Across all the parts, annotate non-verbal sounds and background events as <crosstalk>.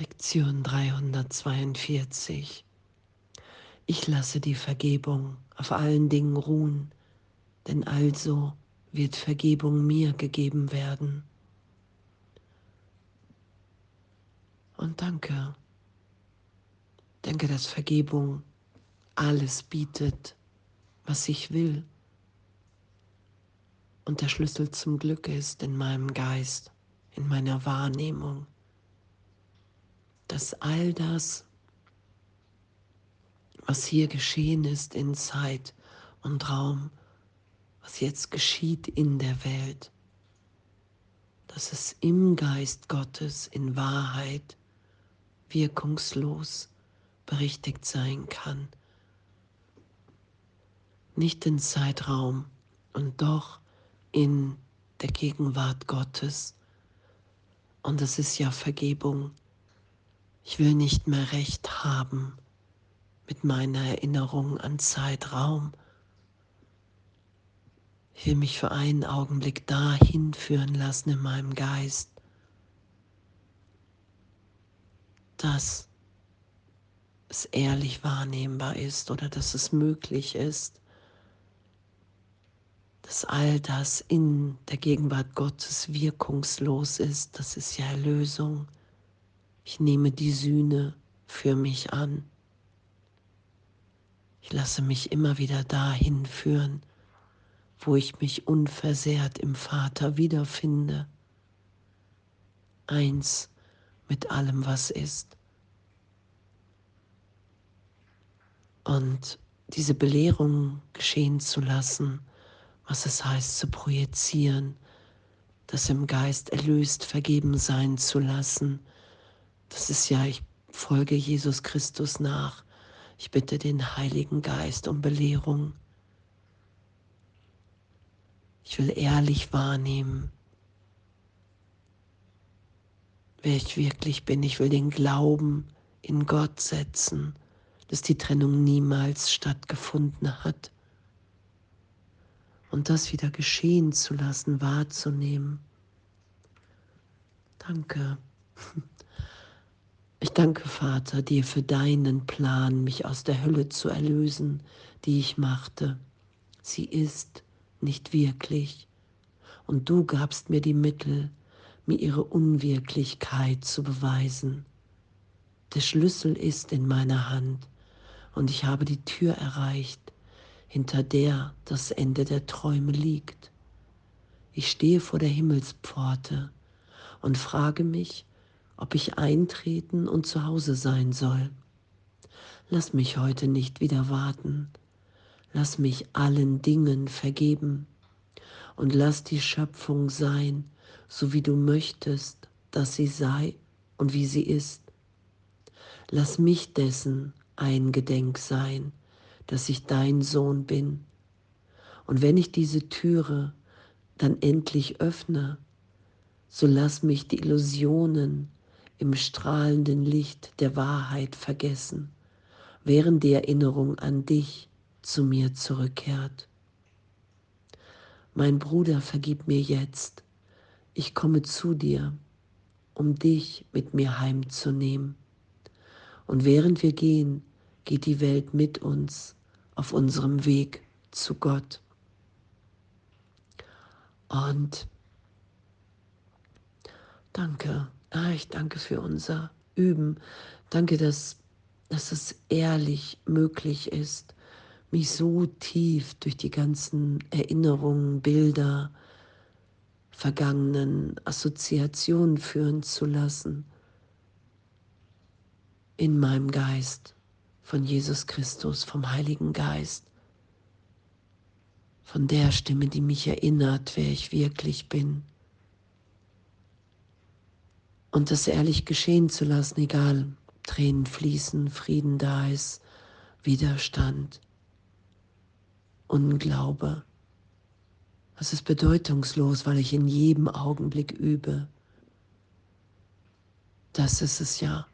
Lektion 342. Ich lasse die Vergebung auf allen Dingen ruhen, denn also wird Vergebung mir gegeben werden. Und danke. Danke, dass Vergebung alles bietet, was ich will. Und der Schlüssel zum Glück ist in meinem Geist, in meiner Wahrnehmung dass all das, was hier geschehen ist in Zeit und Raum, was jetzt geschieht in der Welt, dass es im Geist Gottes in Wahrheit wirkungslos berichtigt sein kann. Nicht in Zeitraum und doch in der Gegenwart Gottes. Und es ist ja Vergebung ich will nicht mehr recht haben mit meiner Erinnerung an Zeitraum. Ich will mich für einen Augenblick dahin führen lassen in meinem Geist, dass es ehrlich wahrnehmbar ist oder dass es möglich ist, dass all das in der Gegenwart Gottes wirkungslos ist. Das ist ja Erlösung. Ich nehme die Sühne für mich an. Ich lasse mich immer wieder dahin führen, wo ich mich unversehrt im Vater wiederfinde. Eins mit allem, was ist. Und diese Belehrung geschehen zu lassen, was es heißt zu projizieren, das im Geist erlöst vergeben sein zu lassen, das ist ja, ich folge Jesus Christus nach. Ich bitte den Heiligen Geist um Belehrung. Ich will ehrlich wahrnehmen, wer ich wirklich bin. Ich will den Glauben in Gott setzen, dass die Trennung niemals stattgefunden hat. Und das wieder geschehen zu lassen, wahrzunehmen. Danke. <laughs> Danke, Vater, dir für deinen Plan, mich aus der Hölle zu erlösen, die ich machte. Sie ist nicht wirklich. Und du gabst mir die Mittel, mir ihre Unwirklichkeit zu beweisen. Der Schlüssel ist in meiner Hand und ich habe die Tür erreicht, hinter der das Ende der Träume liegt. Ich stehe vor der Himmelspforte und frage mich, ob ich eintreten und zu Hause sein soll. Lass mich heute nicht wieder warten. Lass mich allen Dingen vergeben und lass die Schöpfung sein, so wie du möchtest, dass sie sei und wie sie ist. Lass mich dessen eingedenk sein, dass ich dein Sohn bin. Und wenn ich diese Türe dann endlich öffne, so lass mich die Illusionen im strahlenden Licht der Wahrheit vergessen, während die Erinnerung an dich zu mir zurückkehrt. Mein Bruder, vergib mir jetzt, ich komme zu dir, um dich mit mir heimzunehmen. Und während wir gehen, geht die Welt mit uns auf unserem Weg zu Gott. Und danke Ah, ich danke für unser Üben. Danke, dass, dass es ehrlich möglich ist, mich so tief durch die ganzen Erinnerungen, Bilder, vergangenen Assoziationen führen zu lassen in meinem Geist von Jesus Christus, vom Heiligen Geist, von der Stimme, die mich erinnert, wer ich wirklich bin und das ehrlich geschehen zu lassen, egal, Tränen fließen, Frieden da ist, Widerstand, Unglaube. Das ist bedeutungslos, weil ich in jedem Augenblick übe. Das ist es ja.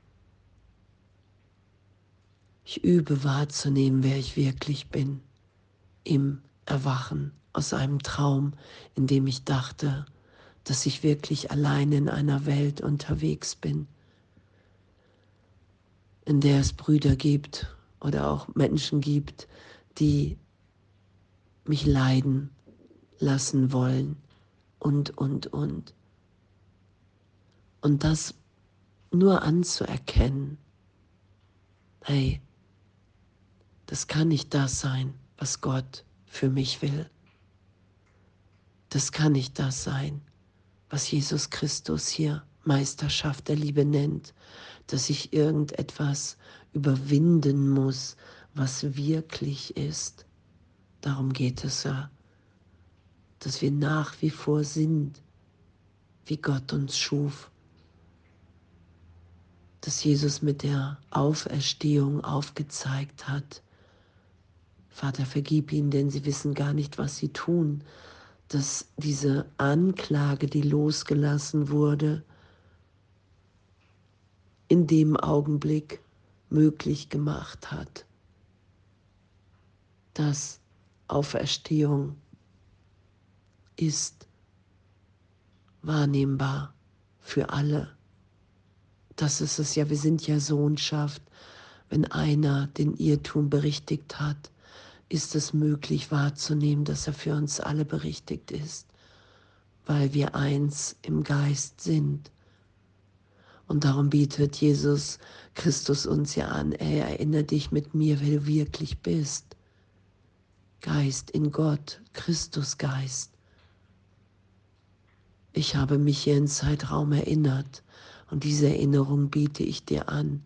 Ich übe wahrzunehmen, wer ich wirklich bin, im Erwachen aus einem Traum, in dem ich dachte, dass ich wirklich allein in einer Welt unterwegs bin. in der es Brüder gibt oder auch Menschen gibt, die mich leiden lassen wollen und, und, und. Und das nur anzuerkennen, hey, das kann nicht das sein, was Gott für mich will. Das kann nicht das sein, was Jesus Christus hier Meisterschaft der Liebe nennt, dass ich irgendetwas überwinden muss, was wirklich ist. Darum geht es ja, dass wir nach wie vor sind, wie Gott uns schuf. Dass Jesus mit der Auferstehung aufgezeigt hat, Vater, vergib ihnen, denn sie wissen gar nicht, was sie tun. Dass diese Anklage, die losgelassen wurde, in dem Augenblick möglich gemacht hat, dass Auferstehung ist wahrnehmbar für alle. Das ist es ja, wir sind ja Sohnschaft. Wenn einer den Irrtum berichtigt hat, ist es möglich wahrzunehmen, dass er für uns alle berichtigt ist, weil wir eins im Geist sind. Und darum bietet Jesus Christus uns ja an, ey, erinnere dich mit mir, wer du wirklich bist. Geist in Gott, Christusgeist. Ich habe mich hier in Zeitraum erinnert und diese Erinnerung biete ich dir an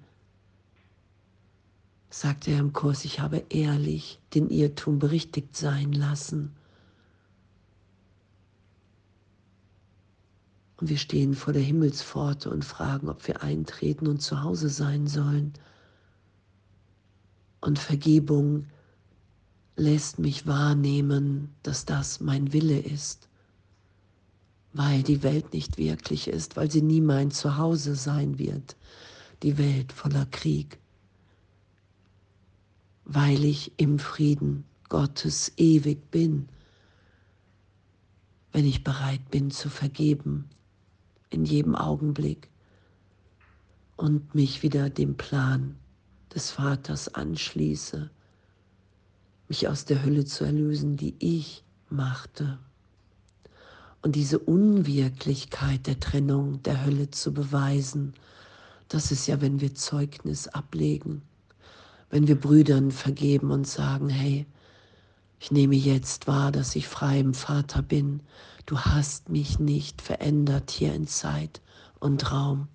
sagte er im Kurs, ich habe ehrlich den Irrtum berichtigt sein lassen. Und wir stehen vor der Himmelspforte und fragen, ob wir eintreten und zu Hause sein sollen. Und Vergebung lässt mich wahrnehmen, dass das mein Wille ist, weil die Welt nicht wirklich ist, weil sie nie mein Zuhause sein wird, die Welt voller Krieg weil ich im Frieden Gottes ewig bin, wenn ich bereit bin zu vergeben in jedem Augenblick und mich wieder dem Plan des Vaters anschließe, mich aus der Hölle zu erlösen, die ich machte. Und diese Unwirklichkeit der Trennung der Hölle zu beweisen, das ist ja, wenn wir Zeugnis ablegen wenn wir Brüdern vergeben und sagen, hey, ich nehme jetzt wahr, dass ich frei im Vater bin. Du hast mich nicht verändert hier in Zeit und Raum.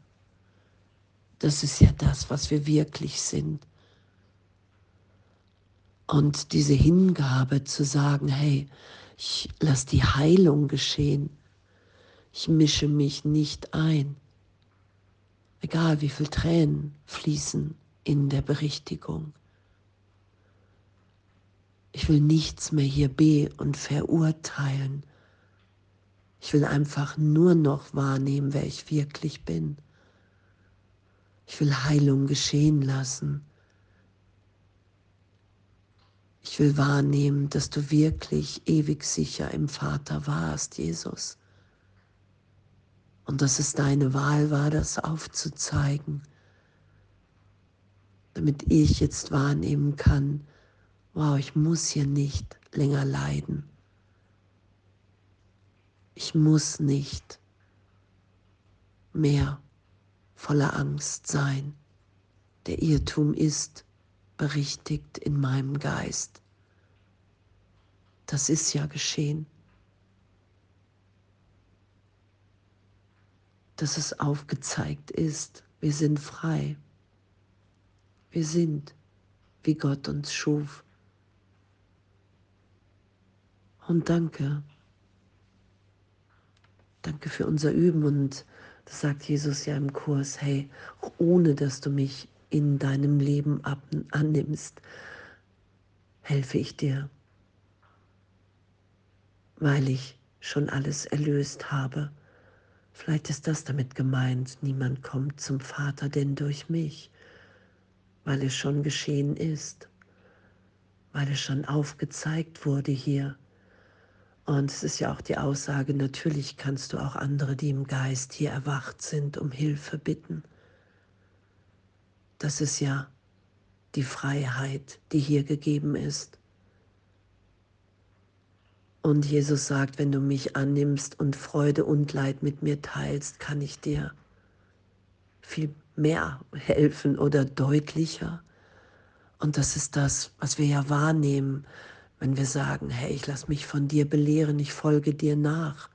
Das ist ja das, was wir wirklich sind. Und diese Hingabe zu sagen, hey, ich lasse die Heilung geschehen. Ich mische mich nicht ein. Egal wie viel Tränen fließen in der Berichtigung. Ich will nichts mehr hier be und verurteilen. Ich will einfach nur noch wahrnehmen, wer ich wirklich bin. Ich will Heilung geschehen lassen. Ich will wahrnehmen, dass du wirklich ewig sicher im Vater warst, Jesus. Und dass es deine Wahl war, das aufzuzeigen damit ich jetzt wahrnehmen kann, wow, ich muss hier nicht länger leiden. Ich muss nicht mehr voller Angst sein. Der Irrtum ist berichtigt in meinem Geist. Das ist ja geschehen. Dass es aufgezeigt ist, wir sind frei. Wir sind, wie Gott uns schuf. Und danke. Danke für unser Üben. Und das sagt Jesus ja im Kurs, hey, ohne dass du mich in deinem Leben annimmst, helfe ich dir, weil ich schon alles erlöst habe. Vielleicht ist das damit gemeint, niemand kommt zum Vater denn durch mich weil es schon geschehen ist, weil es schon aufgezeigt wurde hier. Und es ist ja auch die Aussage, natürlich kannst du auch andere, die im Geist hier erwacht sind, um Hilfe bitten. Das ist ja die Freiheit, die hier gegeben ist. Und Jesus sagt, wenn du mich annimmst und Freude und Leid mit mir teilst, kann ich dir viel mehr helfen oder deutlicher. Und das ist das, was wir ja wahrnehmen, wenn wir sagen, hey, ich lasse mich von dir belehren, ich folge dir nach.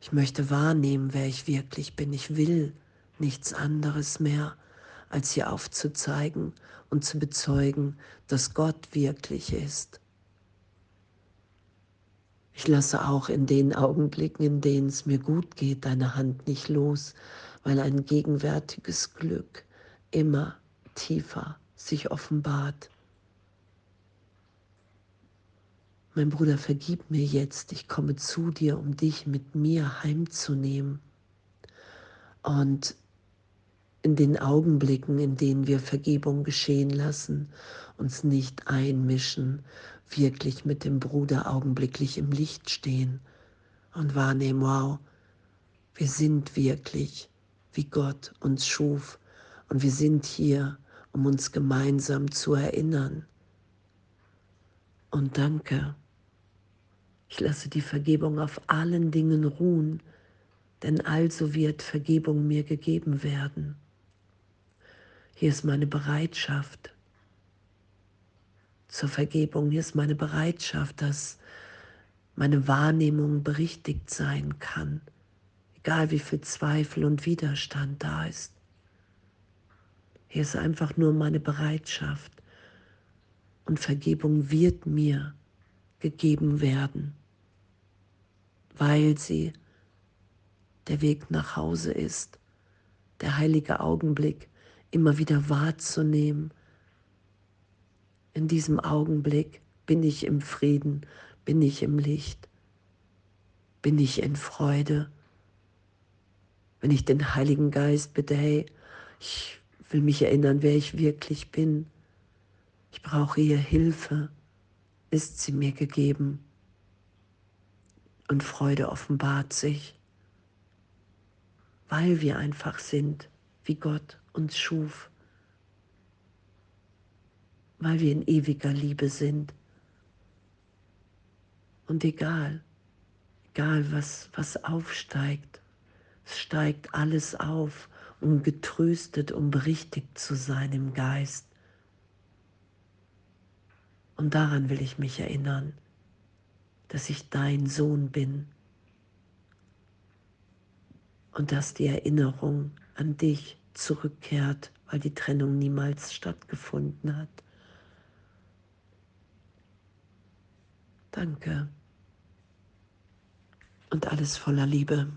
Ich möchte wahrnehmen, wer ich wirklich bin. Ich will nichts anderes mehr, als hier aufzuzeigen und zu bezeugen, dass Gott wirklich ist. Ich lasse auch in den Augenblicken, in denen es mir gut geht, deine Hand nicht los, weil ein gegenwärtiges Glück immer tiefer sich offenbart. Mein Bruder, vergib mir jetzt, ich komme zu dir, um dich mit mir heimzunehmen. Und in den Augenblicken, in denen wir Vergebung geschehen lassen, uns nicht einmischen, wirklich mit dem Bruder augenblicklich im Licht stehen und wahrnehmen, wow, wir sind wirklich, wie Gott uns schuf und wir sind hier, um uns gemeinsam zu erinnern. Und danke. Ich lasse die Vergebung auf allen Dingen ruhen, denn also wird Vergebung mir gegeben werden. Hier ist meine Bereitschaft zur Vergebung. Hier ist meine Bereitschaft, dass meine Wahrnehmung berichtigt sein kann, egal wie viel Zweifel und Widerstand da ist. Hier ist einfach nur meine Bereitschaft und Vergebung wird mir gegeben werden, weil sie der Weg nach Hause ist, der heilige Augenblick, immer wieder wahrzunehmen. In diesem Augenblick bin ich im Frieden, bin ich im Licht, bin ich in Freude. Wenn ich den Heiligen Geist bitte, hey, ich will mich erinnern, wer ich wirklich bin. Ich brauche hier Hilfe, ist sie mir gegeben. Und Freude offenbart sich, weil wir einfach sind, wie Gott uns schuf, weil wir in ewiger Liebe sind. Und egal, egal was, was aufsteigt, es steigt alles auf, um getröstet, um berichtigt zu sein im Geist. Und daran will ich mich erinnern, dass ich dein Sohn bin und dass die Erinnerung an dich zurückkehrt, weil die Trennung niemals stattgefunden hat. Danke. Und alles voller Liebe.